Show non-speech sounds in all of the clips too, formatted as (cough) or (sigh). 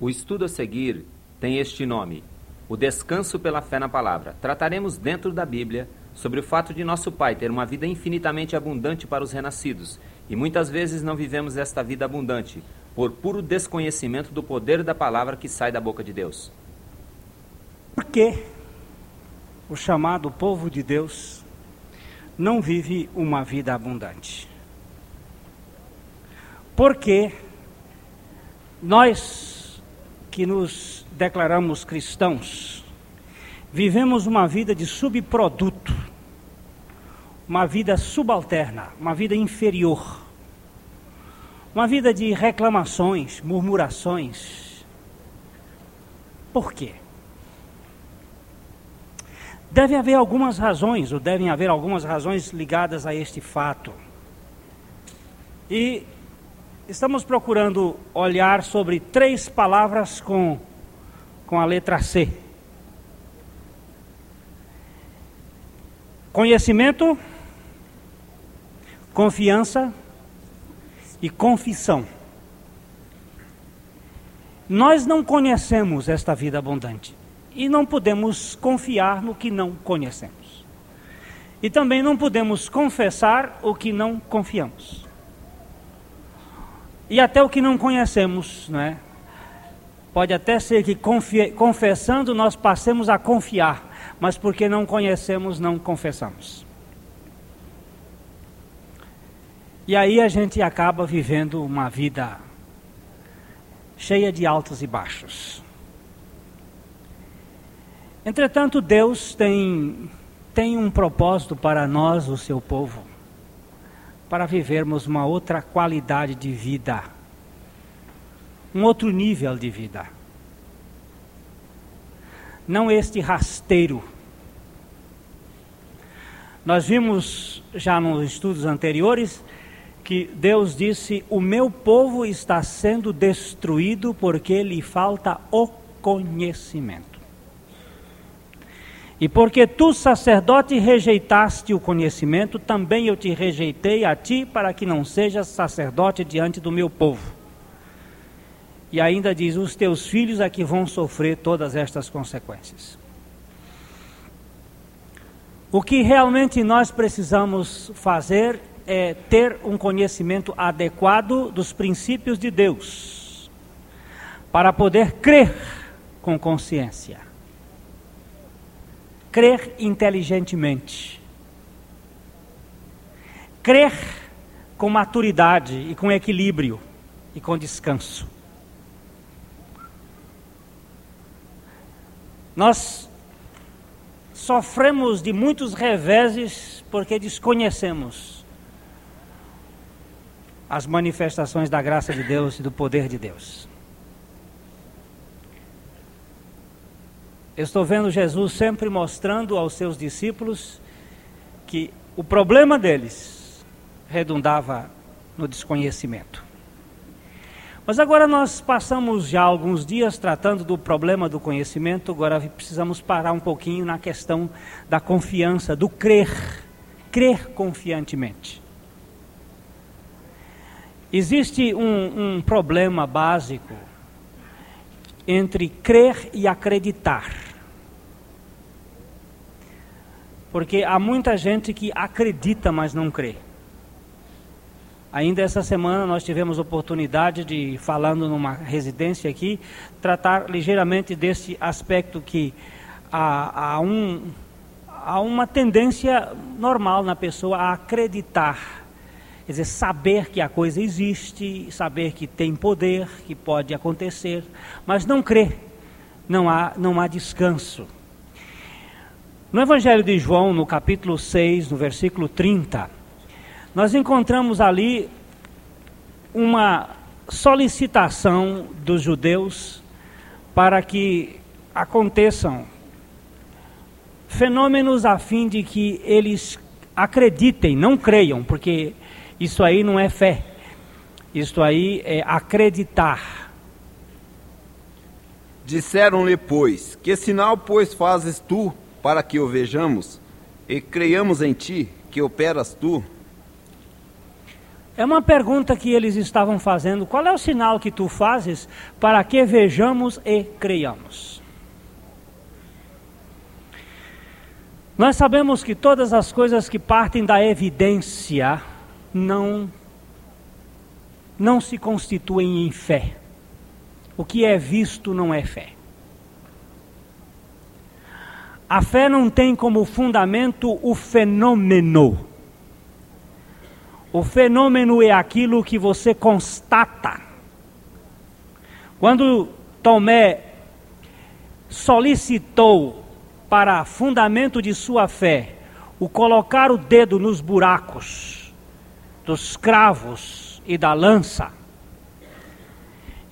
O estudo a seguir tem este nome: O Descanso pela Fé na Palavra. Trataremos dentro da Bíblia sobre o fato de nosso Pai ter uma vida infinitamente abundante para os renascidos e muitas vezes não vivemos esta vida abundante por puro desconhecimento do poder da palavra que sai da boca de Deus. Por que o chamado povo de Deus não vive uma vida abundante? Porque nós que nos declaramos cristãos, vivemos uma vida de subproduto, uma vida subalterna, uma vida inferior, uma vida de reclamações, murmurações. Por quê? Deve haver algumas razões, ou devem haver algumas razões ligadas a este fato. E estamos procurando olhar sobre três palavras com, com a letra C: conhecimento, confiança e confissão. Nós não conhecemos esta vida abundante e não podemos confiar no que não conhecemos. E também não podemos confessar o que não confiamos e até o que não conhecemos, né? Pode até ser que confessando nós passemos a confiar, mas porque não conhecemos, não confessamos. E aí a gente acaba vivendo uma vida cheia de altos e baixos. Entretanto, Deus tem, tem um propósito para nós, o seu povo para vivermos uma outra qualidade de vida, um outro nível de vida. Não este rasteiro. Nós vimos já nos estudos anteriores que Deus disse: O meu povo está sendo destruído porque lhe falta o conhecimento. E porque tu, sacerdote, rejeitaste o conhecimento, também eu te rejeitei a ti, para que não sejas sacerdote diante do meu povo. E ainda diz: os teus filhos é que vão sofrer todas estas consequências. O que realmente nós precisamos fazer é ter um conhecimento adequado dos princípios de Deus, para poder crer com consciência crer inteligentemente, crer com maturidade e com equilíbrio e com descanso. Nós sofremos de muitos reveses porque desconhecemos as manifestações da graça de Deus e do poder de Deus. Estou vendo Jesus sempre mostrando aos seus discípulos que o problema deles redundava no desconhecimento. Mas agora nós passamos já alguns dias tratando do problema do conhecimento, agora precisamos parar um pouquinho na questão da confiança, do crer, crer confiantemente. Existe um, um problema básico entre crer e acreditar. Porque há muita gente que acredita, mas não crê. Ainda essa semana nós tivemos oportunidade de, falando numa residência aqui, tratar ligeiramente desse aspecto que há, há, um, há uma tendência normal na pessoa a acreditar. Quer dizer, saber que a coisa existe, saber que tem poder, que pode acontecer, mas não crer. Não há, não há descanso. No Evangelho de João, no capítulo 6, no versículo 30, nós encontramos ali uma solicitação dos judeus para que aconteçam fenômenos a fim de que eles acreditem, não creiam, porque isso aí não é fé, isso aí é acreditar. Disseram-lhe, pois, que sinal, pois, fazes tu para que o vejamos e creiamos em ti que operas tu? É uma pergunta que eles estavam fazendo: qual é o sinal que tu fazes para que vejamos e creiamos? Nós sabemos que todas as coisas que partem da evidência não não se constituem em fé. O que é visto não é fé. A fé não tem como fundamento o fenômeno. O fenômeno é aquilo que você constata. Quando Tomé solicitou para fundamento de sua fé o colocar o dedo nos buracos dos cravos e da lança,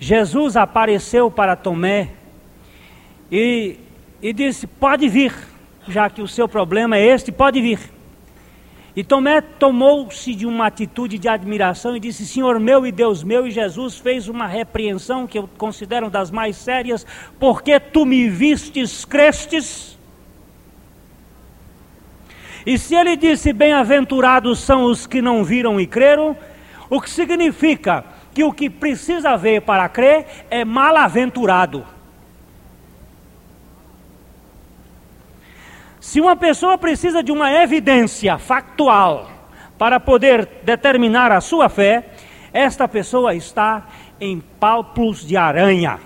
Jesus apareceu para Tomé e, e disse: Pode vir, já que o seu problema é este, pode vir. E Tomé tomou-se de uma atitude de admiração e disse: Senhor meu e Deus meu, e Jesus fez uma repreensão que eu considero das mais sérias, porque tu me vistes, crestes. E se ele disse: Bem-aventurados são os que não viram e creram, o que significa que o que precisa ver para crer é mal-aventurado. Se uma pessoa precisa de uma evidência factual para poder determinar a sua fé, esta pessoa está em palpos de aranha.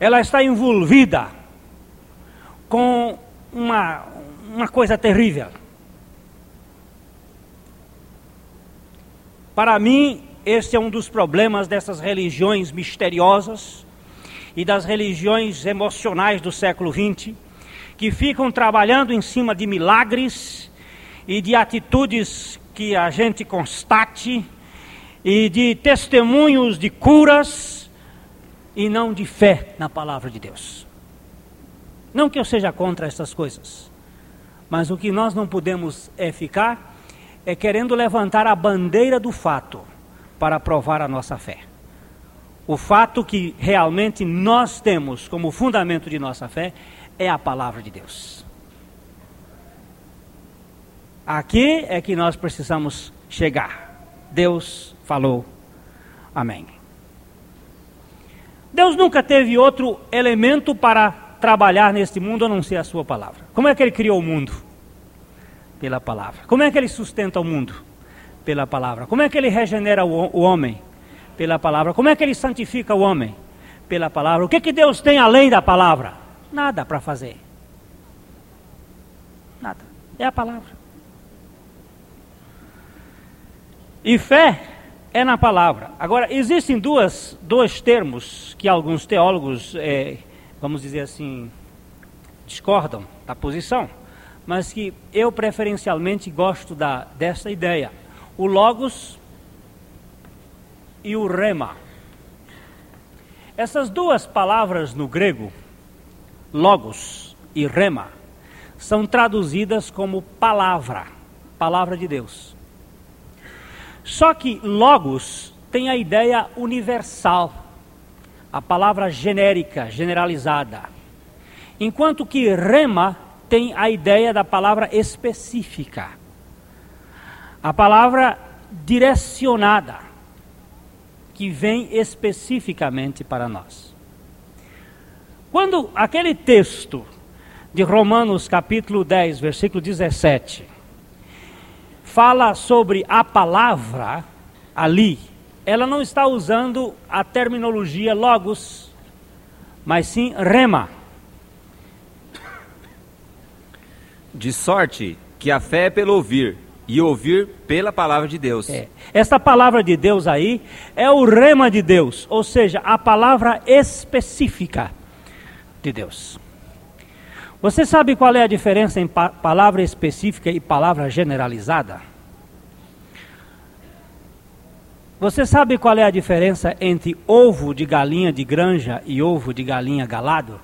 Ela está envolvida com uma, uma coisa terrível. Para mim, este é um dos problemas dessas religiões misteriosas e das religiões emocionais do século XX, que ficam trabalhando em cima de milagres e de atitudes que a gente constate e de testemunhos de curas e não de fé na palavra de Deus. Não que eu seja contra essas coisas, mas o que nós não podemos é ficar é querendo levantar a bandeira do fato para provar a nossa fé o fato que realmente nós temos como fundamento de nossa fé é a palavra de Deus. Aqui é que nós precisamos chegar. Deus falou. Amém. Deus nunca teve outro elemento para trabalhar neste mundo a não ser a sua palavra. Como é que ele criou o mundo? Pela palavra. Como é que ele sustenta o mundo? Pela palavra. Como é que ele regenera o, homem? Pela palavra. Como é que ele santifica o homem? Pela palavra. O que, que Deus tem além da palavra? Nada para fazer. Nada. É a palavra. E fé é na palavra. Agora, existem duas, dois termos que alguns teólogos, é, vamos dizer assim, discordam da posição, mas que eu preferencialmente gosto da, dessa ideia. O Logos e o rema. Essas duas palavras no grego, logos e rema, são traduzidas como palavra, palavra de Deus. Só que logos tem a ideia universal, a palavra genérica, generalizada. Enquanto que rema tem a ideia da palavra específica, a palavra direcionada que vem especificamente para nós. Quando aquele texto de Romanos capítulo 10, versículo 17, fala sobre a palavra ali, ela não está usando a terminologia logos, mas sim rema. De sorte que a fé é pelo ouvir, e ouvir pela palavra de Deus. É. Esta palavra de Deus aí é o rema de Deus, ou seja, a palavra específica de Deus. Você sabe qual é a diferença em pa palavra específica e palavra generalizada? Você sabe qual é a diferença entre ovo de galinha de granja e ovo de galinha galado?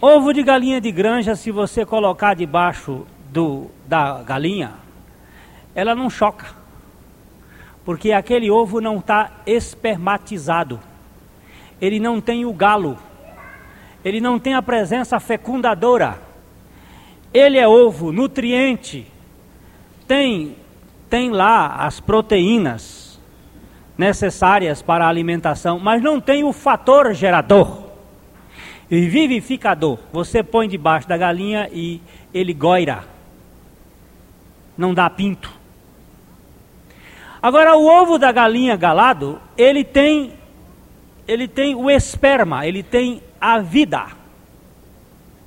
Ovo de galinha de granja, se você colocar debaixo do, da galinha, ela não choca, porque aquele ovo não está espermatizado, ele não tem o galo, ele não tem a presença fecundadora, ele é ovo, nutriente, tem, tem lá as proteínas necessárias para a alimentação, mas não tem o fator gerador e vivificador. Você põe debaixo da galinha e ele goira, não dá pinto. Agora o ovo da galinha galado, ele tem ele tem o esperma, ele tem a vida.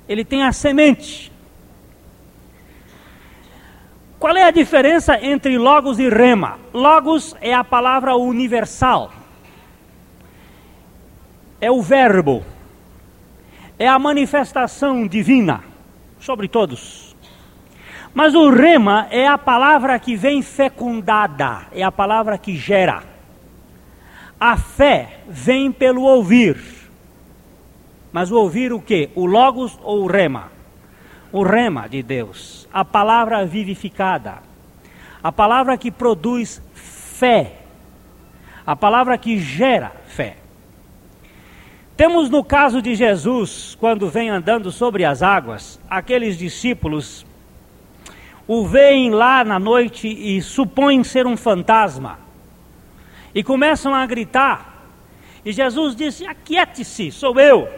Ele tem a semente. Qual é a diferença entre logos e rema? Logos é a palavra universal. É o verbo. É a manifestação divina sobre todos. Mas o rema é a palavra que vem fecundada, é a palavra que gera. A fé vem pelo ouvir. Mas o ouvir o que? O logos ou o rema? O rema de Deus, a palavra vivificada, a palavra que produz fé, a palavra que gera fé. Temos no caso de Jesus, quando vem andando sobre as águas, aqueles discípulos o veem lá na noite e supõem ser um fantasma. E começam a gritar. E Jesus disse: Aquiete-se, sou eu.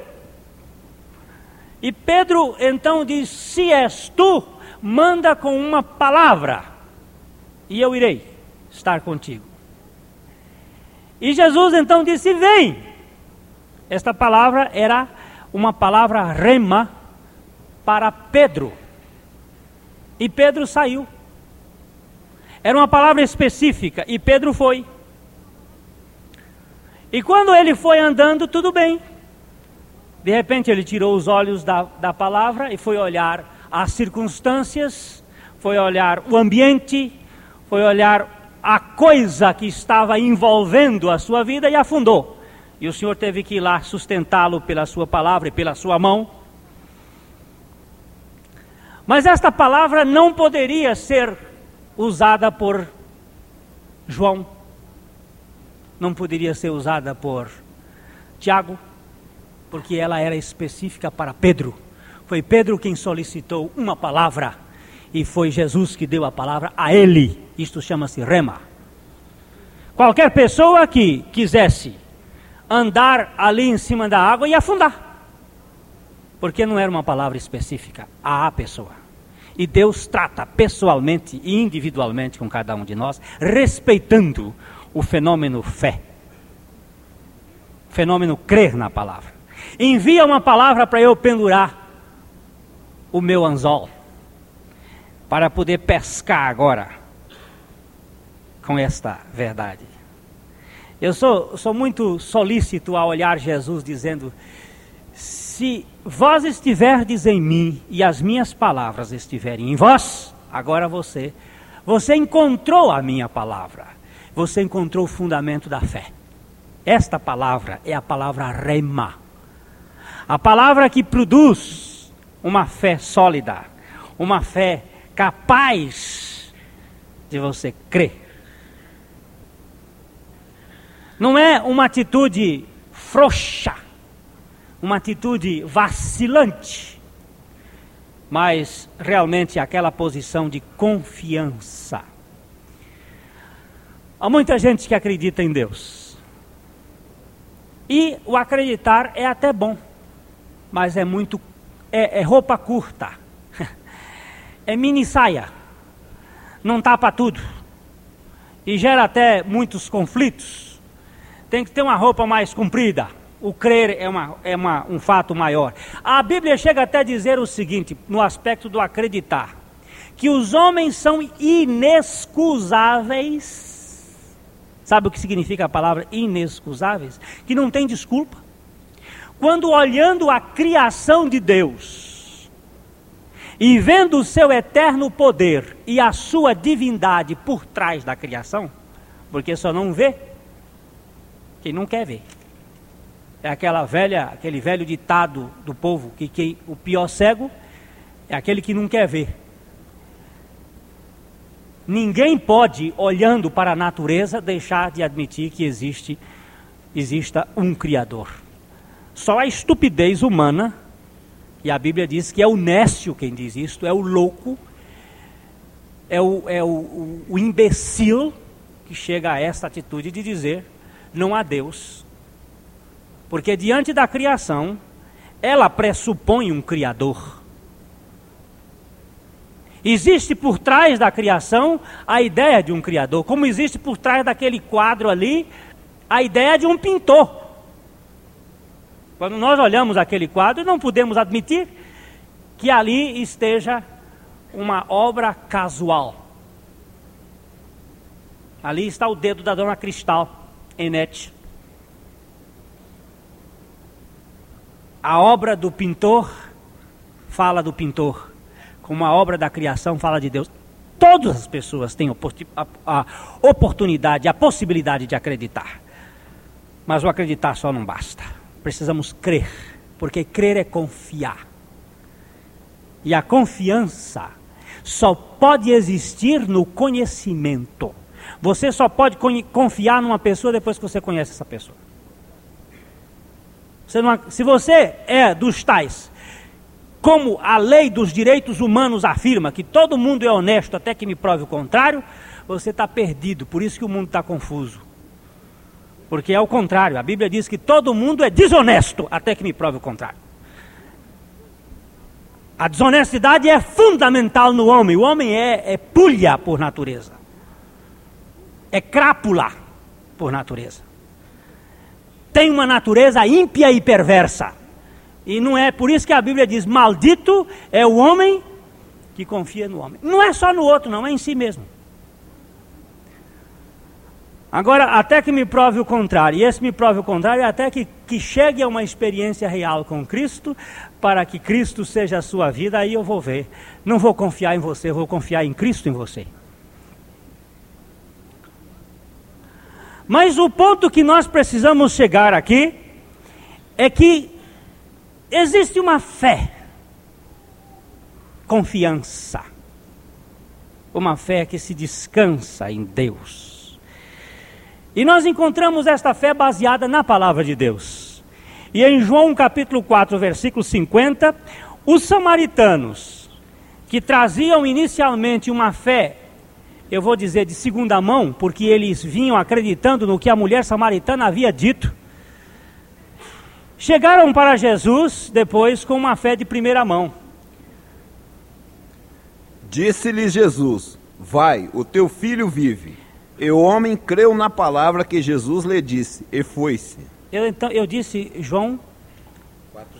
E Pedro então diz: Se és tu, manda com uma palavra, e eu irei estar contigo. E Jesus então disse: Vem. Esta palavra era uma palavra rema para Pedro. E Pedro saiu. Era uma palavra específica, e Pedro foi. E quando ele foi andando, tudo bem. De repente ele tirou os olhos da, da palavra e foi olhar as circunstâncias, foi olhar o ambiente, foi olhar a coisa que estava envolvendo a sua vida e afundou. E o Senhor teve que ir lá sustentá-lo pela sua palavra e pela sua mão. Mas esta palavra não poderia ser usada por João, não poderia ser usada por Tiago, porque ela era específica para Pedro. Foi Pedro quem solicitou uma palavra e foi Jesus que deu a palavra a ele. Isto chama-se rema. Qualquer pessoa que quisesse andar ali em cima da água ia afundar. Porque não era uma palavra específica a pessoa. E Deus trata pessoalmente e individualmente com cada um de nós, respeitando o fenômeno fé. O fenômeno crer na palavra envia uma palavra para eu pendurar o meu anzol, para poder pescar agora com esta verdade. Eu sou, sou muito solícito a olhar Jesus dizendo: Se vós estiverdes em mim e as minhas palavras estiverem em vós, agora você, você encontrou a minha palavra, você encontrou o fundamento da fé. Esta palavra é a palavra rema a palavra que produz uma fé sólida, uma fé capaz de você crer. Não é uma atitude frouxa, uma atitude vacilante, mas realmente aquela posição de confiança. Há muita gente que acredita em Deus. E o acreditar é até bom mas é muito. É, é roupa curta. (laughs) é mini saia. Não tapa tudo. E gera até muitos conflitos. Tem que ter uma roupa mais comprida. O crer é, uma, é uma, um fato maior. A Bíblia chega até a dizer o seguinte, no aspecto do acreditar: que os homens são inexcusáveis. Sabe o que significa a palavra inexcusáveis? Que não tem desculpa quando olhando a criação de Deus e vendo o seu eterno poder e a sua divindade por trás da criação, porque só não vê quem não quer ver. É aquela velha, aquele velho ditado do povo que, que o pior cego é aquele que não quer ver. Ninguém pode, olhando para a natureza, deixar de admitir que existe exista um criador. Só a estupidez humana E a Bíblia diz que é o nécio quem diz isto, é o louco, é o, é o, o, o imbecil que chega a essa atitude de dizer: não há Deus. Porque diante da criação, ela pressupõe um Criador. Existe por trás da criação a ideia de um Criador, como existe por trás daquele quadro ali a ideia de um pintor. Quando nós olhamos aquele quadro, não podemos admitir que ali esteja uma obra casual. Ali está o dedo da dona Cristal, Enete. A obra do pintor fala do pintor, como a obra da criação fala de Deus. Todas as pessoas têm a, oportunidade, a possibilidade de acreditar. Mas o acreditar só não basta. Precisamos crer, porque crer é confiar. E a confiança só pode existir no conhecimento. Você só pode confiar numa pessoa depois que você conhece essa pessoa. Você não, se você é dos tais, como a lei dos direitos humanos afirma que todo mundo é honesto até que me prove o contrário, você está perdido. Por isso que o mundo está confuso. Porque é o contrário. A Bíblia diz que todo mundo é desonesto até que me prove o contrário. A desonestidade é fundamental no homem. O homem é, é pulha por natureza. É crápula por natureza tem uma natureza ímpia e perversa. E não é por isso que a Bíblia diz: maldito é o homem que confia no homem. Não é só no outro, não, é em si mesmo. Agora, até que me prove o contrário, e esse me prove o contrário, até que, que chegue a uma experiência real com Cristo, para que Cristo seja a sua vida, aí eu vou ver. Não vou confiar em você, vou confiar em Cristo em você. Mas o ponto que nós precisamos chegar aqui é que existe uma fé, confiança, uma fé que se descansa em Deus. E nós encontramos esta fé baseada na palavra de Deus. E em João capítulo 4, versículo 50, os samaritanos, que traziam inicialmente uma fé eu vou dizer de segunda mão, porque eles vinham acreditando no que a mulher samaritana havia dito. Chegaram para Jesus depois com uma fé de primeira mão. Disse-lhes Jesus: Vai, o teu filho vive. E o homem creu na palavra que Jesus lhe disse, e foi-se. Eu, então, eu disse João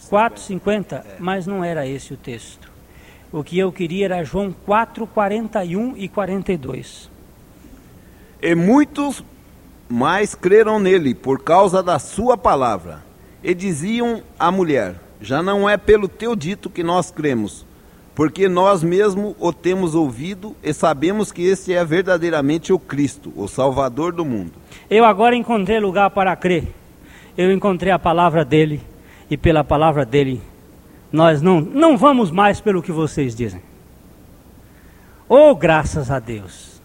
4,50, é. mas não era esse o texto. O que eu queria era João 4, 41 e 42. E muitos mais creram nele por causa da sua palavra. E diziam à mulher: Já não é pelo teu dito que nós cremos, porque nós mesmos o temos ouvido e sabemos que este é verdadeiramente o Cristo, o Salvador do mundo. Eu agora encontrei lugar para crer. Eu encontrei a palavra dele e pela palavra dele nós não, não vamos mais pelo que vocês dizem. Oh, graças a Deus.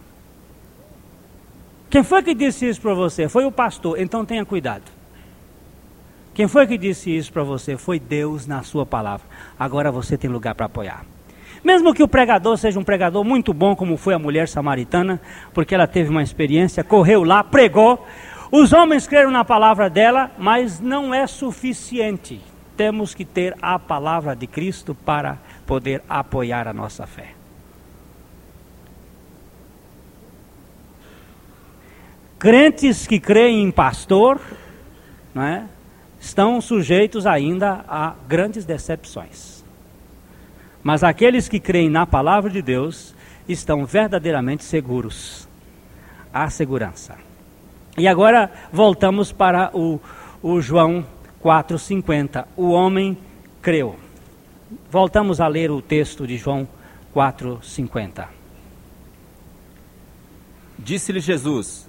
Quem foi que disse isso para você? Foi o pastor, então tenha cuidado. Quem foi que disse isso para você? Foi Deus na sua palavra. Agora você tem lugar para apoiar. Mesmo que o pregador seja um pregador muito bom, como foi a mulher samaritana, porque ela teve uma experiência, correu lá, pregou. Os homens creram na palavra dela, mas não é suficiente temos que ter a palavra de Cristo para poder apoiar a nossa fé. Crentes que creem em pastor é, estão sujeitos ainda a grandes decepções. Mas aqueles que creem na palavra de Deus estão verdadeiramente seguros. Há segurança. E agora voltamos para o, o João 4,50. O homem creu. Voltamos a ler o texto de João 4,50. Disse-lhe Jesus: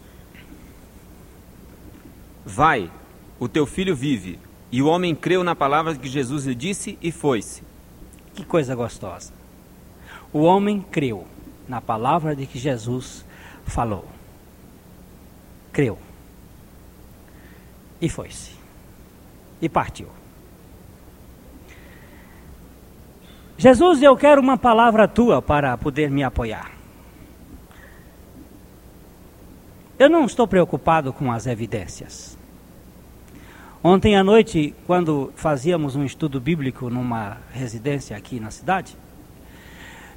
Vai, o teu filho vive. E o homem creu na palavra que Jesus lhe disse e foi-se. Que coisa gostosa. O homem creu na palavra de que Jesus falou. Creu. E foi-se e partiu. Jesus, eu quero uma palavra tua para poder me apoiar. Eu não estou preocupado com as evidências. Ontem à noite, quando fazíamos um estudo bíblico numa residência aqui na cidade,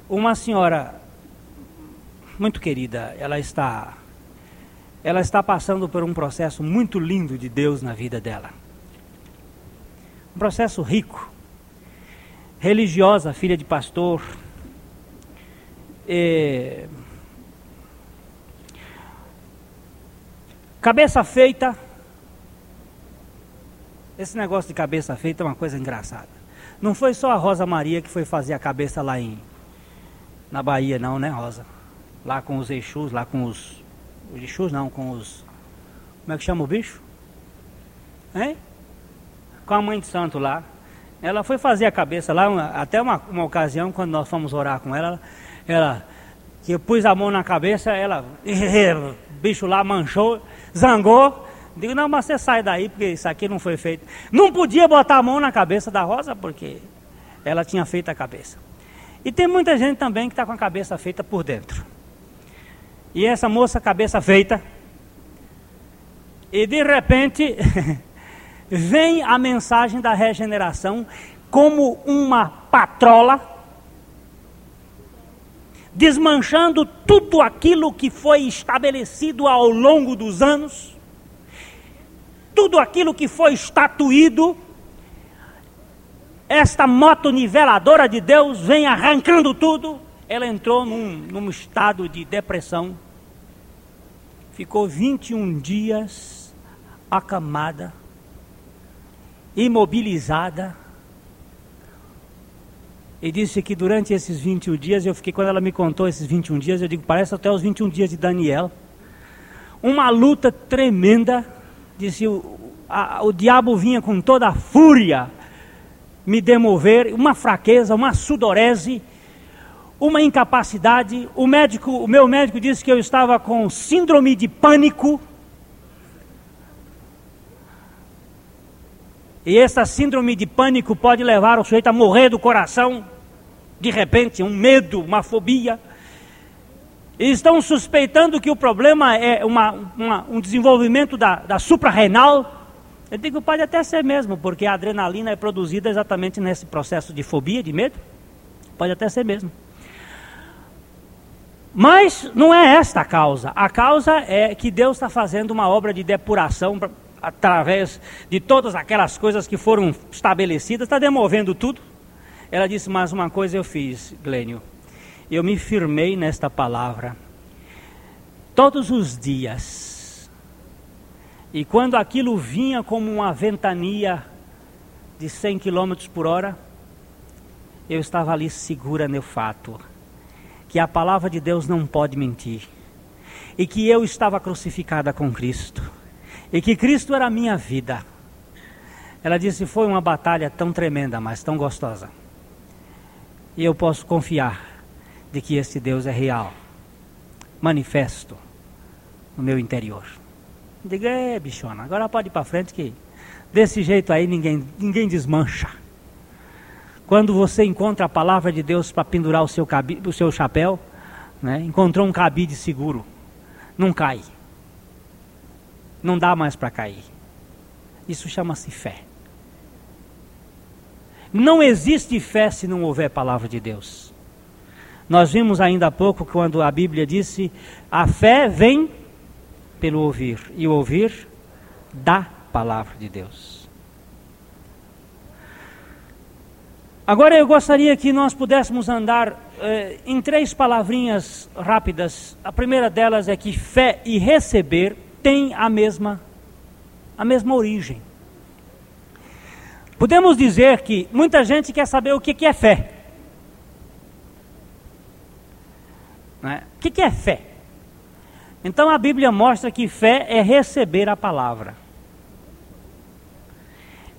uma senhora muito querida, ela está ela está passando por um processo muito lindo de Deus na vida dela. Um processo rico. Religiosa, filha de pastor. E... Cabeça feita. Esse negócio de cabeça feita é uma coisa engraçada. Não foi só a Rosa Maria que foi fazer a cabeça lá em na Bahia, não, né, Rosa? Lá com os Exus, lá com os os Exus não, com os. Como é que chama o bicho? Hein? Com a mãe de santo lá. Ela foi fazer a cabeça lá, uma, até uma, uma ocasião, quando nós fomos orar com ela, ela que eu pus a mão na cabeça, ela, (laughs) bicho lá manchou, zangou. Digo, não, mas você sai daí, porque isso aqui não foi feito. Não podia botar a mão na cabeça da Rosa, porque ela tinha feito a cabeça. E tem muita gente também que está com a cabeça feita por dentro. E essa moça, cabeça feita, e de repente (laughs) vem a mensagem da regeneração como uma patrola, desmanchando tudo aquilo que foi estabelecido ao longo dos anos, tudo aquilo que foi estatuído. Esta moto niveladora de Deus vem arrancando tudo. Ela entrou num, num estado de depressão ficou 21 dias acamada, imobilizada. E disse que durante esses 21 dias, eu fiquei, quando ela me contou esses 21 dias, eu digo, parece até os 21 dias de Daniel. Uma luta tremenda. Disse, o, a, o diabo vinha com toda a fúria me demover, uma fraqueza, uma sudorese uma incapacidade. O médico, o meu médico disse que eu estava com síndrome de pânico. E essa síndrome de pânico pode levar o sujeito a morrer do coração, de repente, um medo, uma fobia. E estão suspeitando que o problema é uma, uma, um desenvolvimento da, da suprarrenal. Eu digo, pode até ser mesmo, porque a adrenalina é produzida exatamente nesse processo de fobia, de medo. Pode até ser mesmo. Mas não é esta a causa. A causa é que Deus está fazendo uma obra de depuração através de todas aquelas coisas que foram estabelecidas, está demovendo tudo. Ela disse: Mas uma coisa eu fiz, Glênio. Eu me firmei nesta palavra todos os dias. E quando aquilo vinha como uma ventania de 100 km por hora, eu estava ali segura no fato que a palavra de Deus não pode mentir, e que eu estava crucificada com Cristo, e que Cristo era a minha vida. Ela disse: Foi uma batalha tão tremenda, mas tão gostosa. E eu posso confiar de que esse Deus é real, manifesto no meu interior. Diga, é, bichona, agora pode ir para frente que desse jeito aí ninguém, ninguém desmancha. Quando você encontra a palavra de Deus para pendurar o seu, o seu chapéu, né, encontrou um cabide seguro, não cai. Não dá mais para cair. Isso chama-se fé. Não existe fé se não houver palavra de Deus. Nós vimos ainda há pouco quando a Bíblia disse: a fé vem pelo ouvir, e o ouvir da palavra de Deus. Agora eu gostaria que nós pudéssemos andar eh, em três palavrinhas rápidas. A primeira delas é que fé e receber têm a mesma, a mesma origem. Podemos dizer que muita gente quer saber o que, que é fé. Né? O que, que é fé? Então a Bíblia mostra que fé é receber a palavra.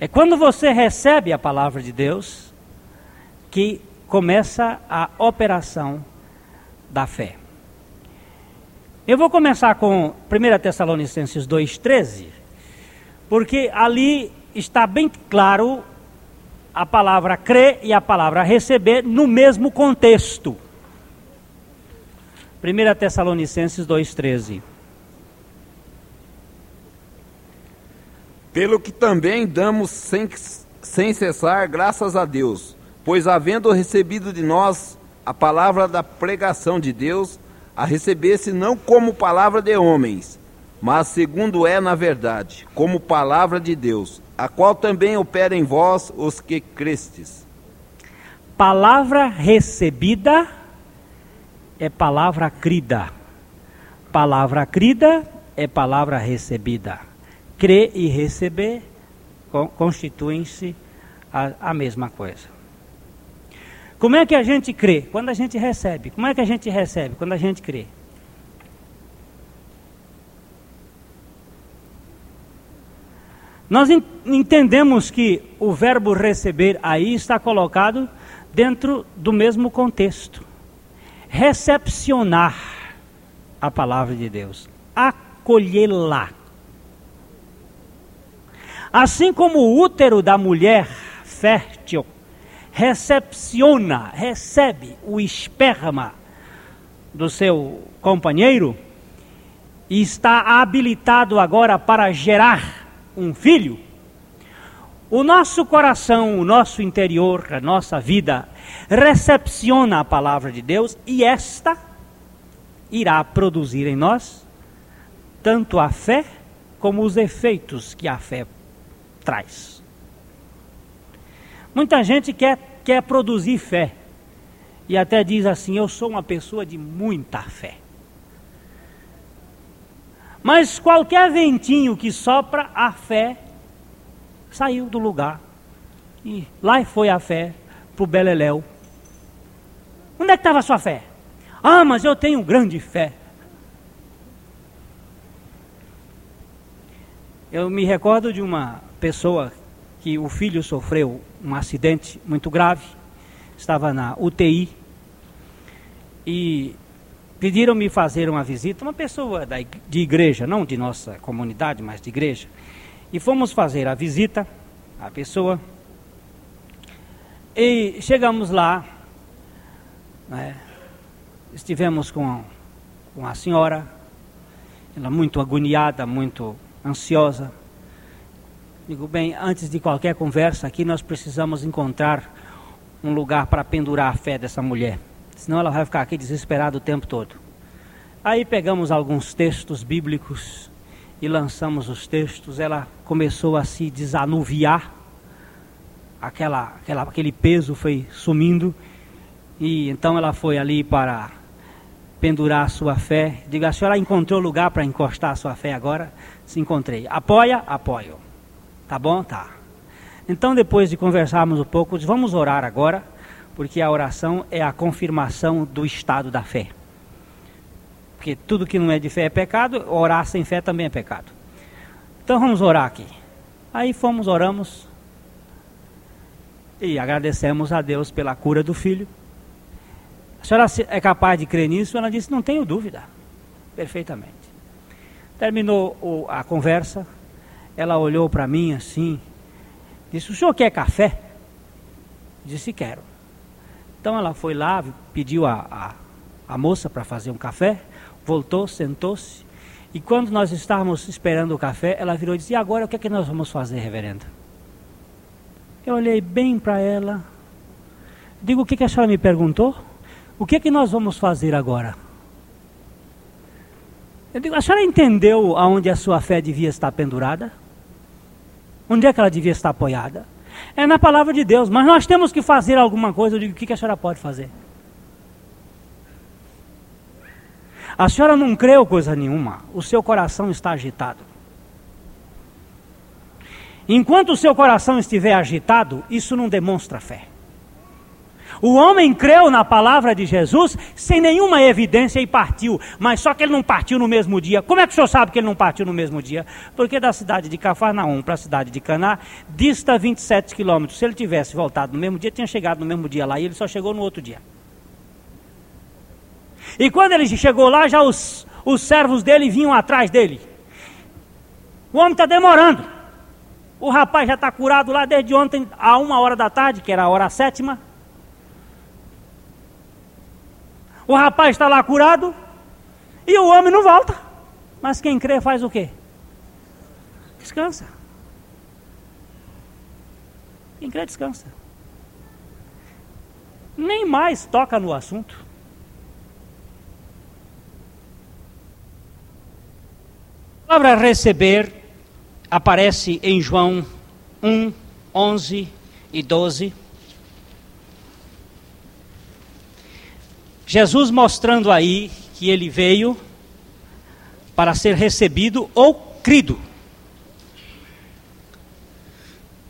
É quando você recebe a palavra de Deus que começa a operação da fé. Eu vou começar com 1 Tessalonicenses 2,13, porque ali está bem claro a palavra crer e a palavra receber no mesmo contexto. 1 Tessalonicenses 2,13. Pelo que também damos sem, sem cessar graças a Deus, pois havendo recebido de nós a palavra da pregação de Deus, a recebesse não como palavra de homens, mas segundo é na verdade, como palavra de Deus, a qual também opera em vós os que crestes. Palavra recebida é palavra crida. Palavra crida é palavra recebida. Crer e receber constituem-se a, a mesma coisa. Como é que a gente crê? Quando a gente recebe. Como é que a gente recebe? Quando a gente crê. Nós entendemos que o verbo receber aí está colocado dentro do mesmo contexto. Recepcionar a palavra de Deus, acolhê-la. Assim como o útero da mulher fértil recepciona, recebe o esperma do seu companheiro e está habilitado agora para gerar um filho, o nosso coração, o nosso interior, a nossa vida recepciona a palavra de Deus e esta irá produzir em nós tanto a fé como os efeitos que a fé traz. Muita gente quer, quer produzir fé. E até diz assim: Eu sou uma pessoa de muita fé. Mas qualquer ventinho que sopra, a fé saiu do lugar. E lá foi a fé para o Beleléu. Onde é que estava a sua fé? Ah, mas eu tenho grande fé. Eu me recordo de uma pessoa que o filho sofreu um acidente muito grave, estava na UTI e pediram-me fazer uma visita, uma pessoa da, de igreja, não de nossa comunidade, mas de igreja. E fomos fazer a visita à pessoa. E chegamos lá, né, estivemos com, com a senhora, ela muito agoniada, muito ansiosa. Digo, bem, antes de qualquer conversa aqui, nós precisamos encontrar um lugar para pendurar a fé dessa mulher. Senão ela vai ficar aqui desesperada o tempo todo. Aí pegamos alguns textos bíblicos e lançamos os textos. Ela começou a se desanuviar. Aquela, aquela, aquele peso foi sumindo. E então ela foi ali para pendurar a sua fé. Diga, a senhora encontrou lugar para encostar a sua fé agora? Se encontrei. Apoia? Apoio. Tá bom? Tá. Então, depois de conversarmos um pouco, vamos orar agora, porque a oração é a confirmação do estado da fé. Porque tudo que não é de fé é pecado, orar sem fé também é pecado. Então vamos orar aqui. Aí fomos, oramos e agradecemos a Deus pela cura do filho. A senhora é capaz de crer nisso? Ela disse: Não tenho dúvida. Perfeitamente. Terminou a conversa, ela olhou para mim assim, disse: O senhor quer café? Disse: Quero. Então ela foi lá, pediu a, a, a moça para fazer um café, voltou, sentou-se. E quando nós estávamos esperando o café, ela virou e disse: E agora o que é que nós vamos fazer, reverenda? Eu olhei bem para ela. Digo: O que, que a senhora me perguntou? O que é que nós vamos fazer agora? Eu digo: A senhora entendeu aonde a sua fé devia estar pendurada? Onde é que ela devia estar apoiada? É na palavra de Deus, mas nós temos que fazer alguma coisa. Eu digo, o que a senhora pode fazer? A senhora não creu coisa nenhuma, o seu coração está agitado. Enquanto o seu coração estiver agitado, isso não demonstra fé. O homem creu na palavra de Jesus sem nenhuma evidência e partiu, mas só que ele não partiu no mesmo dia. Como é que o senhor sabe que ele não partiu no mesmo dia? Porque da cidade de Cafarnaum para a cidade de Caná dista 27 quilômetros. Se ele tivesse voltado no mesmo dia, tinha chegado no mesmo dia lá e ele só chegou no outro dia. E quando ele chegou lá, já os, os servos dele vinham atrás dele. O homem está demorando. O rapaz já está curado lá desde ontem, a uma hora da tarde, que era a hora sétima. O rapaz está lá curado e o homem não volta. Mas quem crê faz o quê? Descansa. Quem crê descansa. Nem mais toca no assunto. A palavra receber aparece em João 1, 11 e 12. Jesus mostrando aí que ele veio para ser recebido ou crido.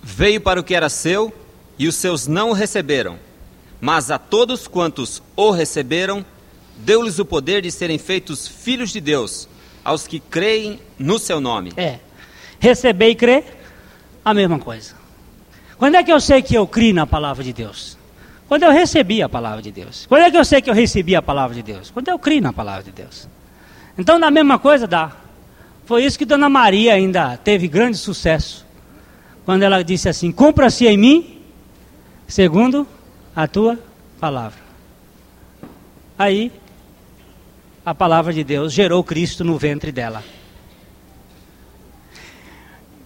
Veio para o que era seu e os seus não o receberam. Mas a todos quantos o receberam, deu-lhes o poder de serem feitos filhos de Deus, aos que creem no seu nome. É. Receber e crer, a mesma coisa. Quando é que eu sei que eu criei na palavra de Deus? Quando eu recebi a palavra de Deus. Quando é que eu sei que eu recebi a palavra de Deus? Quando eu criei na palavra de Deus. Então, da mesma coisa dá. Foi isso que Dona Maria ainda teve grande sucesso. Quando ela disse assim: Cumpra-se em mim, segundo a tua palavra. Aí, a palavra de Deus gerou Cristo no ventre dela.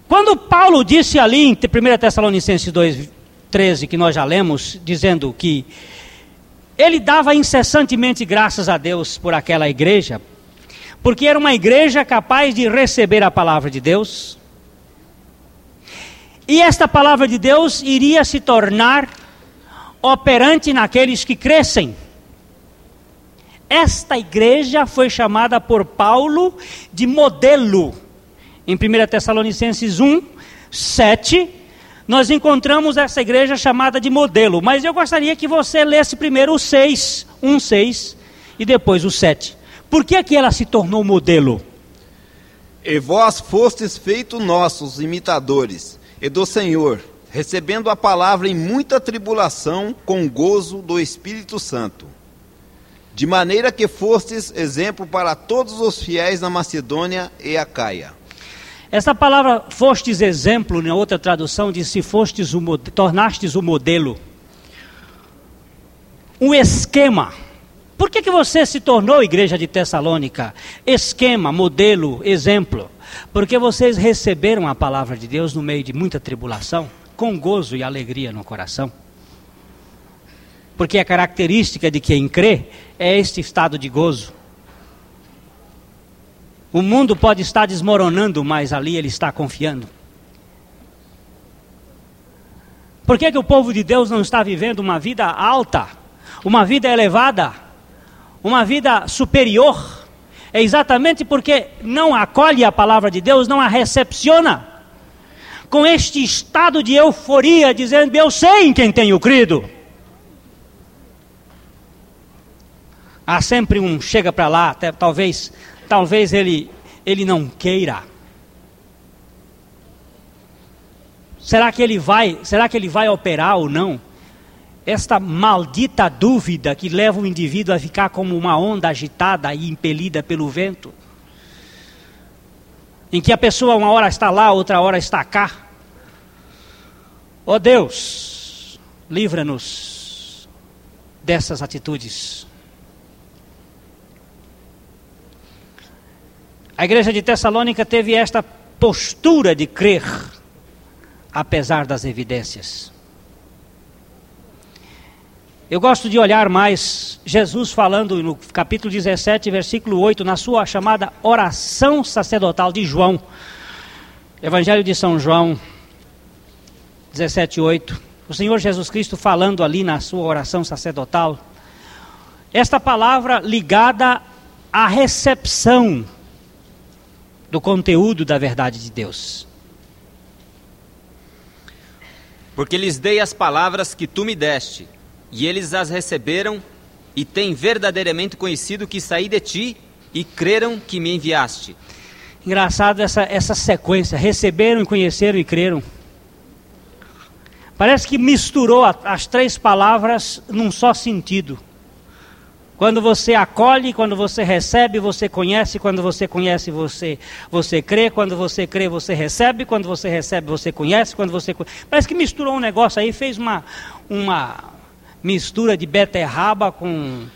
Quando Paulo disse ali em 1 Tessalonicenses 2, 13, que nós já lemos, dizendo que ele dava incessantemente graças a Deus por aquela igreja, porque era uma igreja capaz de receber a palavra de Deus. E esta palavra de Deus iria se tornar operante naqueles que crescem. Esta igreja foi chamada por Paulo de modelo. Em 1 Tessalonicenses 1, 7, nós encontramos essa igreja chamada de modelo. Mas eu gostaria que você lesse primeiro o 6, 1, 6 e depois o 7. Por que, que ela se tornou modelo? E vós fostes feitos nossos imitadores, e do Senhor, recebendo a palavra em muita tribulação, com gozo do Espírito Santo. De maneira que fostes exemplo para todos os fiéis na Macedônia e Acaia. Essa palavra fostes exemplo, na outra tradução diz se fostes o tornastes o modelo. Um esquema. Por que, que você se tornou igreja de Tessalônica? Esquema, modelo, exemplo. Porque vocês receberam a palavra de Deus no meio de muita tribulação, com gozo e alegria no coração. Porque a característica de quem crê é este estado de gozo. O mundo pode estar desmoronando, mas ali ele está confiando. Por que, que o povo de Deus não está vivendo uma vida alta, uma vida elevada, uma vida superior? É exatamente porque não acolhe a palavra de Deus, não a recepciona. Com este estado de euforia, dizendo: Eu sei em quem tenho crido. Há sempre um chega para lá, até, talvez talvez ele, ele não queira. Será que ele vai, será que ele vai operar ou não? Esta maldita dúvida que leva o indivíduo a ficar como uma onda agitada e impelida pelo vento. Em que a pessoa uma hora está lá, outra hora está cá. Ó oh Deus, livra-nos dessas atitudes. A igreja de Tessalônica teve esta postura de crer, apesar das evidências. Eu gosto de olhar mais Jesus falando no capítulo 17, versículo 8, na sua chamada oração sacerdotal de João. Evangelho de São João 17, 8. O Senhor Jesus Cristo falando ali na sua oração sacerdotal. Esta palavra ligada à recepção do conteúdo da verdade de Deus. Porque lhes dei as palavras que tu me deste, e eles as receberam, e têm verdadeiramente conhecido que saí de ti, e creram que me enviaste. Engraçado essa, essa sequência: receberam, conheceram e creram. Parece que misturou as três palavras num só sentido. Quando você acolhe, quando você recebe, você conhece, quando você conhece, você você crê, quando você crê, você recebe, quando você recebe, você conhece, quando você Parece que misturou um negócio aí, fez uma uma mistura de beterraba com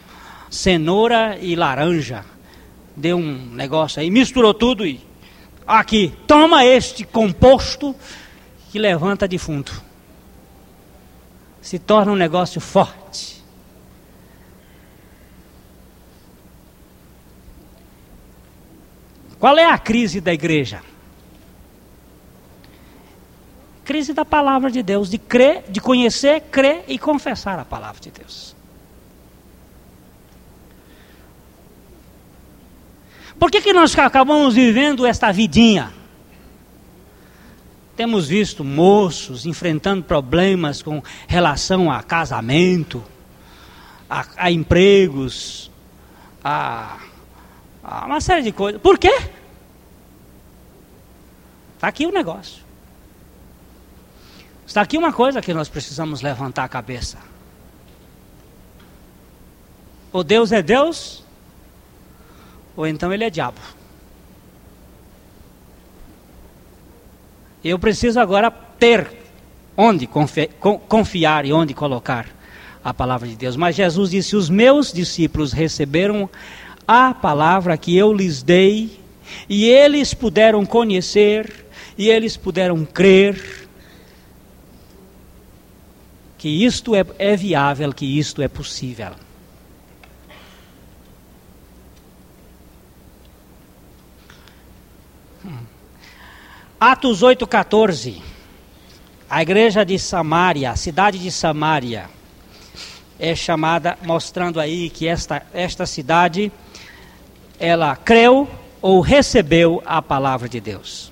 cenoura e laranja. Deu um negócio aí, misturou tudo e aqui, toma este composto que levanta defunto. Se torna um negócio forte. Qual é a crise da igreja? Crise da palavra de Deus, de crer, de conhecer, crer e confessar a palavra de Deus. Por que, que nós acabamos vivendo esta vidinha? Temos visto moços enfrentando problemas com relação a casamento, a, a empregos, a ah, uma série de coisas. Por quê? Está aqui o negócio. Está aqui uma coisa que nós precisamos levantar a cabeça. Ou Deus é Deus, ou então ele é diabo. Eu preciso agora ter onde confiar e onde colocar a palavra de Deus. Mas Jesus disse: Os meus discípulos receberam a palavra que eu lhes dei, e eles puderam conhecer, e eles puderam crer que isto é, é viável, que isto é possível. Hum. Atos 8,14. A igreja de Samaria, a cidade de Samaria, é chamada, mostrando aí que esta, esta cidade ela creu ou recebeu a palavra de Deus.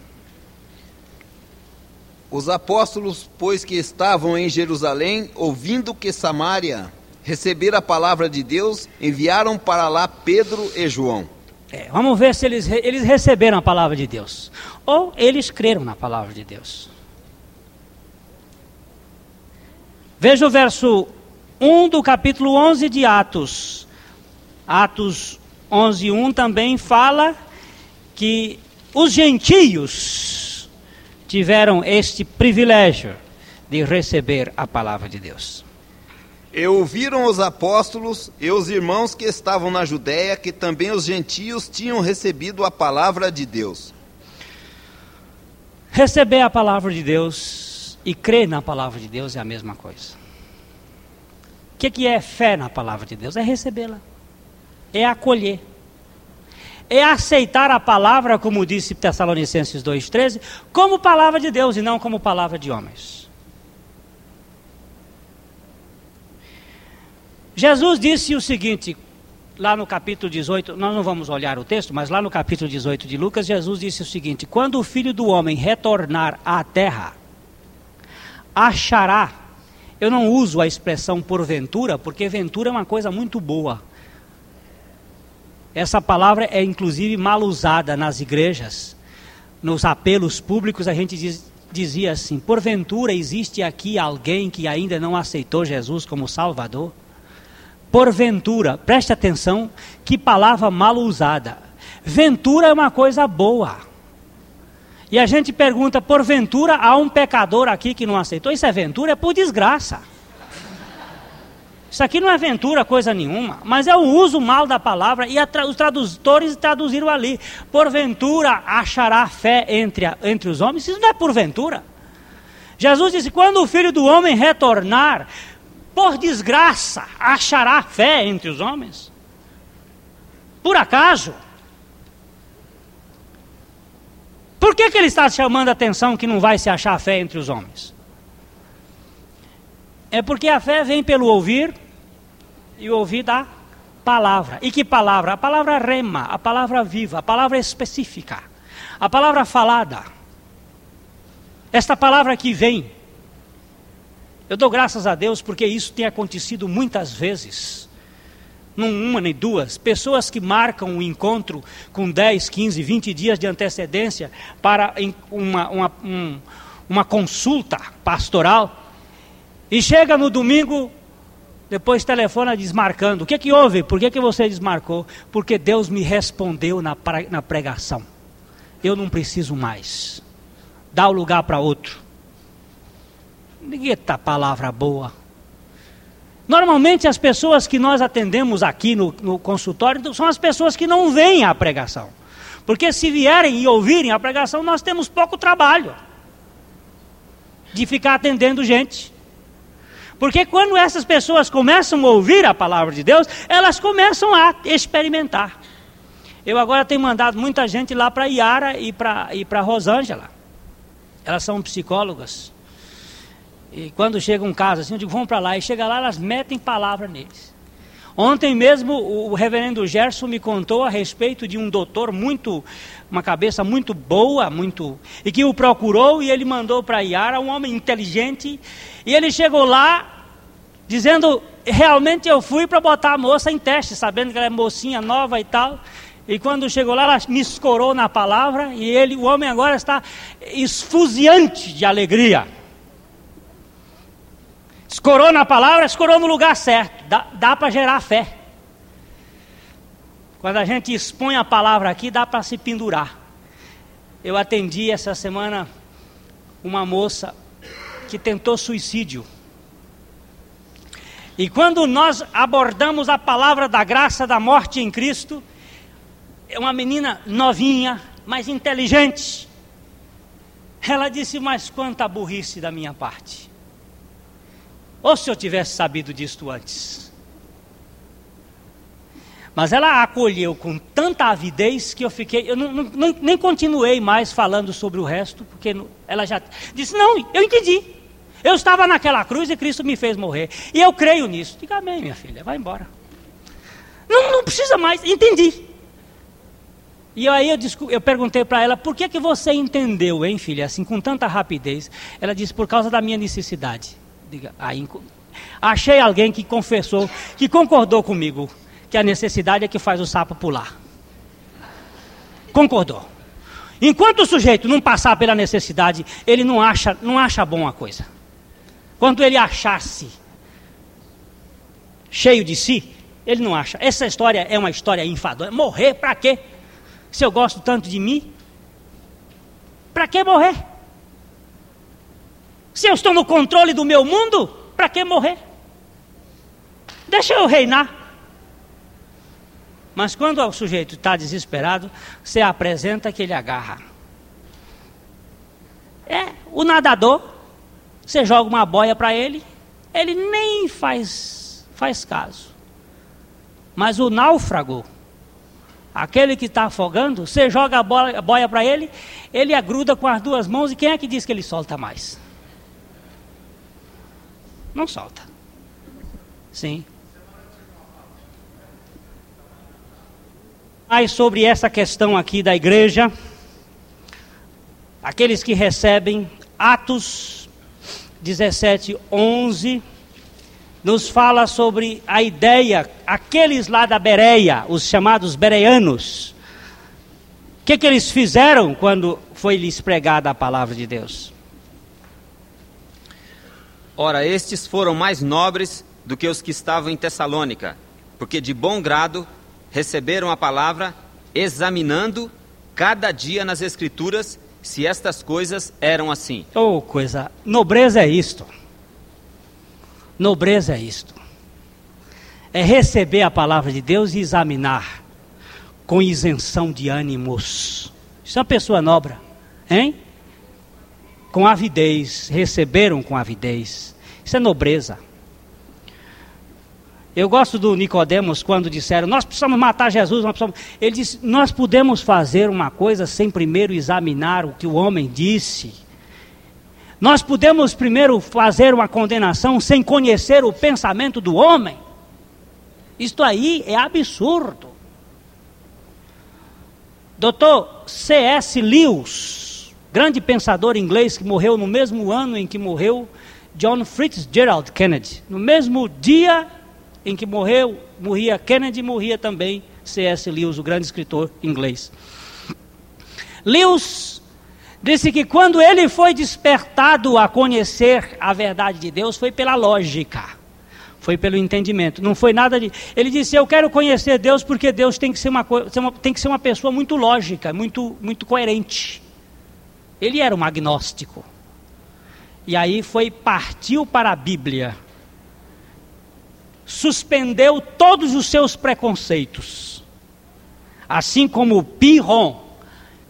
Os apóstolos, pois que estavam em Jerusalém, ouvindo que Samaria recebera a palavra de Deus, enviaram para lá Pedro e João. É, vamos ver se eles, eles receberam a palavra de Deus. Ou eles creram na palavra de Deus. Veja o verso 1 do capítulo 11 de Atos. Atos 11:1 também fala que os gentios tiveram este privilégio de receber a palavra de Deus. E ouviram os apóstolos e os irmãos que estavam na Judéia que também os gentios tinham recebido a palavra de Deus. Receber a palavra de Deus e crer na palavra de Deus é a mesma coisa. O que, que é fé na palavra de Deus? É recebê-la é acolher. É aceitar a palavra, como disse Tessalonicenses 2,13, como palavra de Deus e não como palavra de homens. Jesus disse o seguinte, lá no capítulo 18, nós não vamos olhar o texto, mas lá no capítulo 18 de Lucas, Jesus disse o seguinte: Quando o filho do homem retornar à terra, achará. Eu não uso a expressão porventura, porque ventura é uma coisa muito boa. Essa palavra é inclusive mal usada nas igrejas. Nos apelos públicos a gente diz, dizia assim: porventura existe aqui alguém que ainda não aceitou Jesus como Salvador? Porventura, preste atenção, que palavra mal usada. Ventura é uma coisa boa. E a gente pergunta: porventura há um pecador aqui que não aceitou? Isso é ventura? É por desgraça. Isso aqui não é aventura, coisa nenhuma, mas é o uso mal da palavra e tra os tradutores traduziram ali. Porventura achará fé entre, a, entre os homens? Isso não é porventura. Jesus disse: quando o filho do homem retornar, por desgraça, achará fé entre os homens? Por acaso? Por que, que ele está chamando a atenção que não vai se achar fé entre os homens? É porque a fé vem pelo ouvir e ouvir da palavra. E que palavra? A palavra rema, a palavra viva, a palavra específica, a palavra falada. Esta palavra que vem. Eu dou graças a Deus porque isso tem acontecido muitas vezes. Não uma nem duas. Pessoas que marcam um encontro com 10, 15, 20 dias de antecedência para uma, uma, um, uma consulta pastoral. E chega no domingo Depois telefona desmarcando. O que, que houve? Por que, que você desmarcou? Porque Deus me respondeu na, na pregação. Eu não preciso mais. Dá o lugar para outro. Tá palavra boa. Normalmente as pessoas que nós atendemos aqui no, no consultório são as pessoas que não vêm à pregação. Porque se vierem e ouvirem a pregação, nós temos pouco trabalho de ficar atendendo gente. Porque quando essas pessoas começam a ouvir a palavra de Deus, elas começam a experimentar. Eu agora tenho mandado muita gente lá para Iara e para Rosângela. Elas são psicólogas. E quando chega um caso assim, eu digo, vamos para lá. E chega lá, elas metem palavra neles. Ontem mesmo o reverendo Gerson me contou a respeito de um doutor muito, uma cabeça muito boa, muito e que o procurou e ele mandou para Iara, um homem inteligente, e ele chegou lá dizendo, realmente eu fui para botar a moça em teste, sabendo que ela é mocinha nova e tal. E quando chegou lá, ela me escorou na palavra e ele, o homem agora está esfuziante de alegria. Escorou na palavra, escorou no lugar certo. Dá, dá para gerar fé. Quando a gente expõe a palavra aqui, dá para se pendurar. Eu atendi essa semana uma moça que tentou suicídio. E quando nós abordamos a palavra da graça da morte em Cristo, é uma menina novinha, mas inteligente. Ela disse: Mas quanta burrice da minha parte. Ou se eu tivesse sabido disto antes. Mas ela acolheu com tanta avidez que eu fiquei, eu não, não, nem continuei mais falando sobre o resto, porque ela já disse: Não, eu entendi. Eu estava naquela cruz e Cristo me fez morrer. E eu creio nisso. Diga amém, minha filha, vai embora. Não, não precisa mais, entendi. E aí eu, eu perguntei para ela, por que, que você entendeu, hein, filha, assim, com tanta rapidez? Ela disse, por causa da minha necessidade. Diga, aí, achei alguém que confessou, que concordou comigo, que a necessidade é que faz o sapo pular. Concordou. Enquanto o sujeito não passar pela necessidade, ele não acha, não acha bom a coisa. Quando ele achasse cheio de si, ele não acha. Essa história é uma história enfadonha. Morrer para quê? Se eu gosto tanto de mim, para que morrer? Se eu estou no controle do meu mundo, para que morrer? Deixa eu reinar. Mas quando o sujeito está desesperado, você apresenta que ele agarra. É, o nadador, você joga uma boia para ele, ele nem faz, faz caso. Mas o náufrago, aquele que está afogando, você joga a boia, boia para ele, ele agruda com as duas mãos e quem é que diz que ele solta mais? Não solta. Sim. Mais sobre essa questão aqui da igreja, aqueles que recebem Atos 17, 11, nos fala sobre a ideia, aqueles lá da Bereia, os chamados bereanos, o que, que eles fizeram quando foi lhes pregada a palavra de Deus? Ora, estes foram mais nobres do que os que estavam em Tessalônica, porque de bom grado receberam a palavra, examinando cada dia nas Escrituras se estas coisas eram assim. Oh, coisa, nobreza é isto. Nobreza é isto. É receber a palavra de Deus e examinar com isenção de ânimos. Isso é uma pessoa nobre, hein? com avidez, receberam com avidez. Isso é nobreza. Eu gosto do Nicodemos quando disseram, nós precisamos matar Jesus, nós precisamos... ele disse, nós podemos fazer uma coisa sem primeiro examinar o que o homem disse. Nós podemos primeiro fazer uma condenação sem conhecer o pensamento do homem. Isto aí é absurdo. Doutor C.S. Lewis, grande pensador inglês que morreu no mesmo ano em que morreu John Fitzgerald Kennedy. No mesmo dia em que morreu, morria Kennedy, morria também C.S. Lewis, o grande escritor inglês. Lewis disse que quando ele foi despertado a conhecer a verdade de Deus foi pela lógica. Foi pelo entendimento. Não foi nada de. Ele disse: Eu quero conhecer Deus porque Deus tem que ser uma, tem que ser uma pessoa muito lógica, muito, muito coerente. Ele era um agnóstico. E aí foi, partiu para a Bíblia. Suspendeu todos os seus preconceitos. Assim como Pirron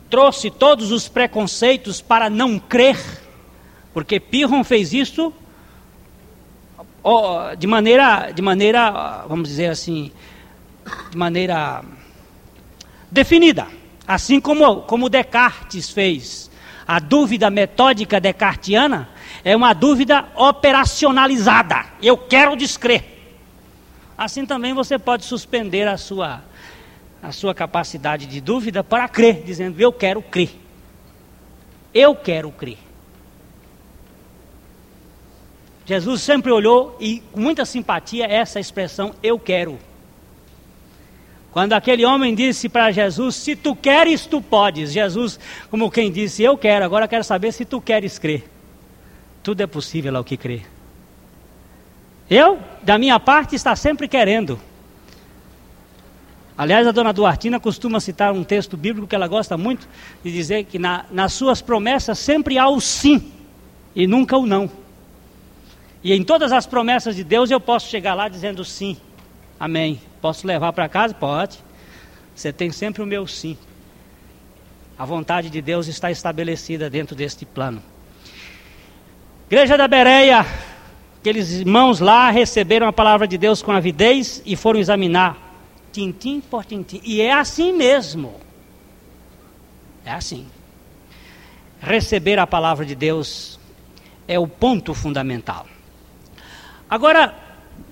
trouxe todos os preconceitos para não crer, porque Pirron fez isso de maneira, de maneira, vamos dizer assim, de maneira definida, assim como, como Descartes fez. A dúvida metódica descartiana é uma dúvida operacionalizada. Eu quero descrer. Assim também você pode suspender a sua, a sua capacidade de dúvida para crer, dizendo eu quero crer. Eu quero crer. Jesus sempre olhou e com muita simpatia essa expressão eu quero. Quando aquele homem disse para Jesus: Se tu queres, tu podes. Jesus, como quem disse: Eu quero, agora quero saber se tu queres crer. Tudo é possível ao que crer. Eu, da minha parte, está sempre querendo. Aliás, a dona Duartina costuma citar um texto bíblico que ela gosta muito de dizer que na, nas suas promessas sempre há o sim e nunca o não. E em todas as promessas de Deus eu posso chegar lá dizendo sim, amém. Posso levar para casa? Pode. Você tem sempre o meu sim. A vontade de Deus está estabelecida dentro deste plano. Igreja da Bereia, aqueles irmãos lá receberam a palavra de Deus com avidez e foram examinar, tintim por tintim. E é assim mesmo. É assim. Receber a palavra de Deus é o ponto fundamental. Agora,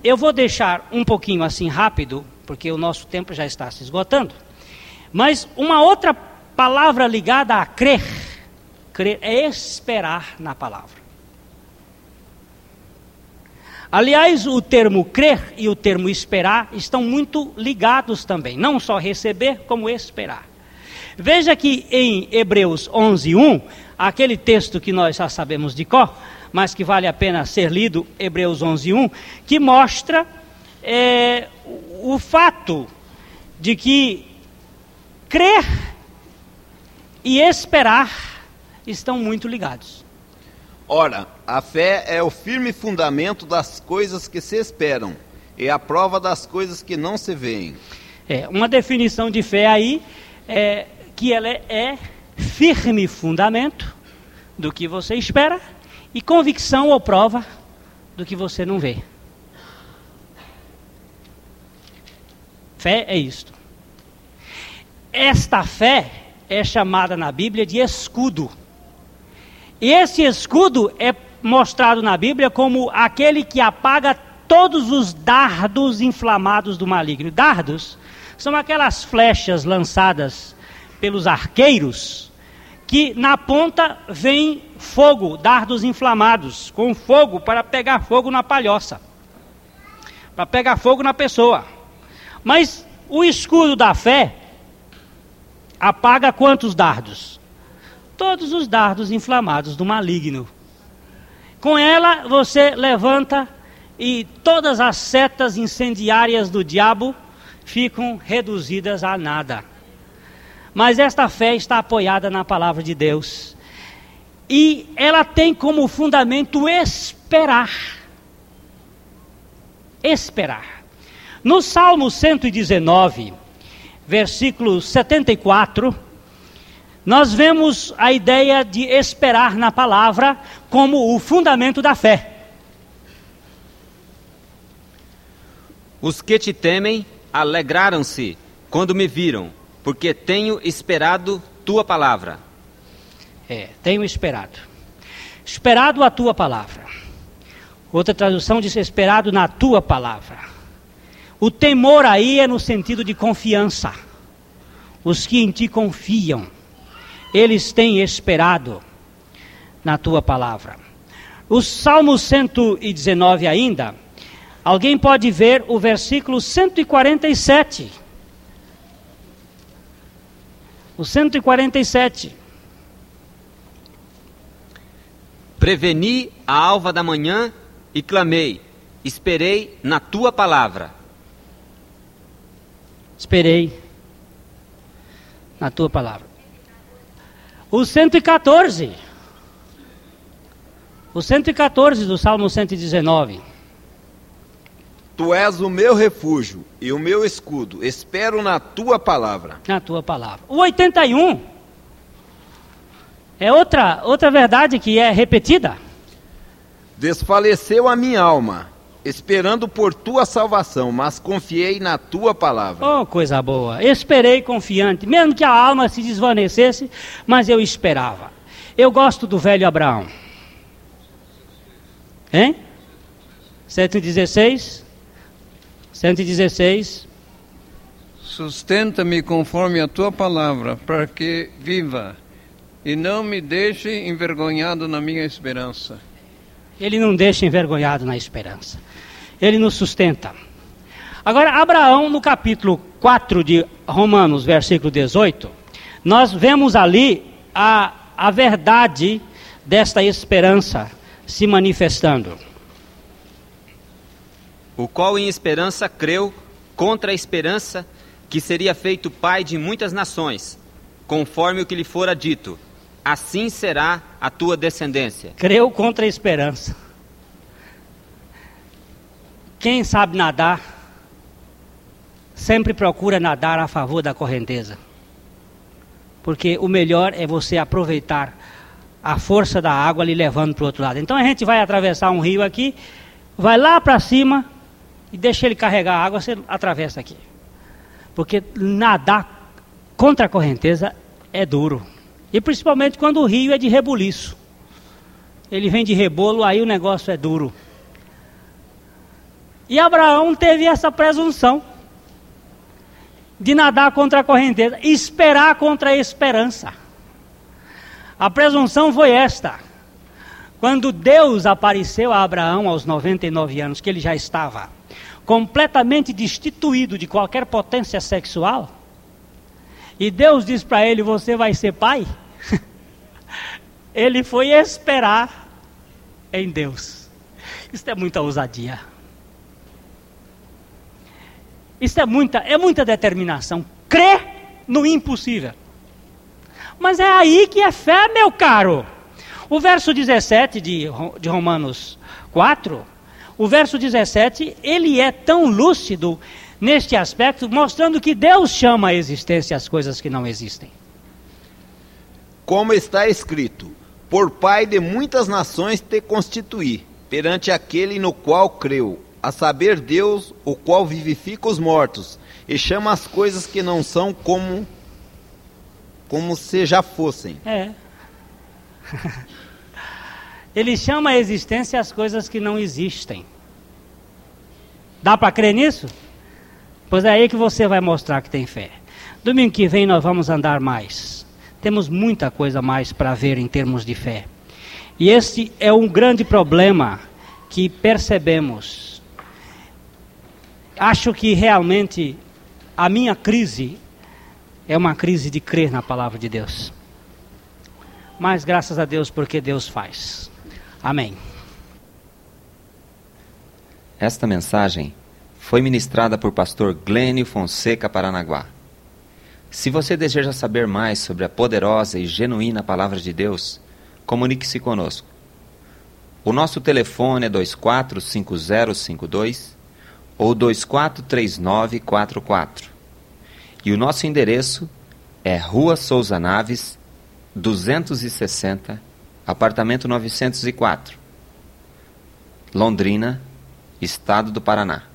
eu vou deixar um pouquinho assim rápido, porque o nosso tempo já está se esgotando. Mas uma outra palavra ligada a crer, crer é esperar na palavra. Aliás, o termo crer e o termo esperar estão muito ligados também, não só receber, como esperar. Veja que em Hebreus 11:1, aquele texto que nós já sabemos de cor, mas que vale a pena ser lido, Hebreus 11:1, que mostra é, o fato de que crer e esperar estão muito ligados. Ora, a fé é o firme fundamento das coisas que se esperam e a prova das coisas que não se veem. É, uma definição de fé aí é que ela é, é firme fundamento do que você espera e convicção ou prova do que você não vê. Fé é isto. Esta fé é chamada na Bíblia de escudo. E esse escudo é mostrado na Bíblia como aquele que apaga todos os dardos inflamados do maligno. Dardos são aquelas flechas lançadas pelos arqueiros que na ponta vem fogo, dardos inflamados, com fogo para pegar fogo na palhoça, para pegar fogo na pessoa. Mas o escudo da fé apaga quantos dardos? Todos os dardos inflamados do maligno. Com ela você levanta e todas as setas incendiárias do diabo ficam reduzidas a nada. Mas esta fé está apoiada na palavra de Deus. E ela tem como fundamento esperar. Esperar. No Salmo 119, versículo 74, nós vemos a ideia de esperar na palavra como o fundamento da fé. Os que te temem alegraram-se quando me viram, porque tenho esperado tua palavra. É, tenho esperado. Esperado a tua palavra. Outra tradução diz esperado na tua palavra. O temor aí é no sentido de confiança. Os que em ti confiam eles têm esperado na tua palavra. O Salmo 119 ainda, alguém pode ver o versículo 147. O 147. Preveni a alva da manhã e clamei, Esperei na tua palavra. Esperei na tua palavra. O 114. O 114 do Salmo 119. Tu és o meu refúgio e o meu escudo. Espero na tua palavra. Na tua palavra. O 81 é outra, outra verdade que é repetida. Desfaleceu a minha alma, esperando por tua salvação, mas confiei na tua palavra. Oh, coisa boa. Esperei confiante, mesmo que a alma se desvanecesse, mas eu esperava. Eu gosto do velho Abraão. Hein? 116. 116. Sustenta-me conforme a tua palavra, para que viva, e não me deixe envergonhado na minha esperança. Ele não deixa envergonhado na esperança. Ele nos sustenta. Agora, Abraão, no capítulo 4 de Romanos, versículo 18, nós vemos ali a, a verdade desta esperança se manifestando. O qual em esperança creu contra a esperança que seria feito pai de muitas nações, conforme o que lhe fora dito: assim será a tua descendência. Creu contra a esperança. Quem sabe nadar, sempre procura nadar a favor da correnteza. Porque o melhor é você aproveitar a força da água lhe levando para o outro lado. Então a gente vai atravessar um rio aqui, vai lá para cima e deixa ele carregar a água, você atravessa aqui. Porque nadar contra a correnteza é duro. E principalmente quando o rio é de rebuliço. Ele vem de rebolo, aí o negócio é duro. E Abraão teve essa presunção de nadar contra a correnteza, esperar contra a esperança. A presunção foi esta. Quando Deus apareceu a Abraão aos 99 anos, que ele já estava completamente destituído de qualquer potência sexual, e Deus diz para ele: Você vai ser pai? Ele foi esperar em Deus. Isso é muita ousadia. Isso é muita, é muita determinação. Crer no impossível. Mas é aí que é fé, meu caro. O verso 17 de, de Romanos 4, o verso 17, ele é tão lúcido neste aspecto, mostrando que Deus chama a existência as coisas que não existem. Como está escrito: Por pai de muitas nações te constituí, perante aquele no qual creu, a saber Deus, o qual vivifica os mortos, e chama as coisas que não são como como se já fossem. É. (laughs) Ele chama a existência as coisas que não existem. Dá para crer nisso? Pois é aí que você vai mostrar que tem fé. Domingo que vem nós vamos andar mais. Temos muita coisa mais para ver em termos de fé. E este é um grande problema que percebemos. Acho que realmente a minha crise é uma crise de crer na palavra de Deus. Mas graças a Deus porque Deus faz. Amém. Esta mensagem foi ministrada por pastor Glênio Fonseca Paranaguá. Se você deseja saber mais sobre a poderosa e genuína palavra de Deus, comunique-se conosco. O nosso telefone é 245052 ou 243944. E o nosso endereço é Rua Souza Naves, 260, apartamento 904, Londrina, Estado do Paraná.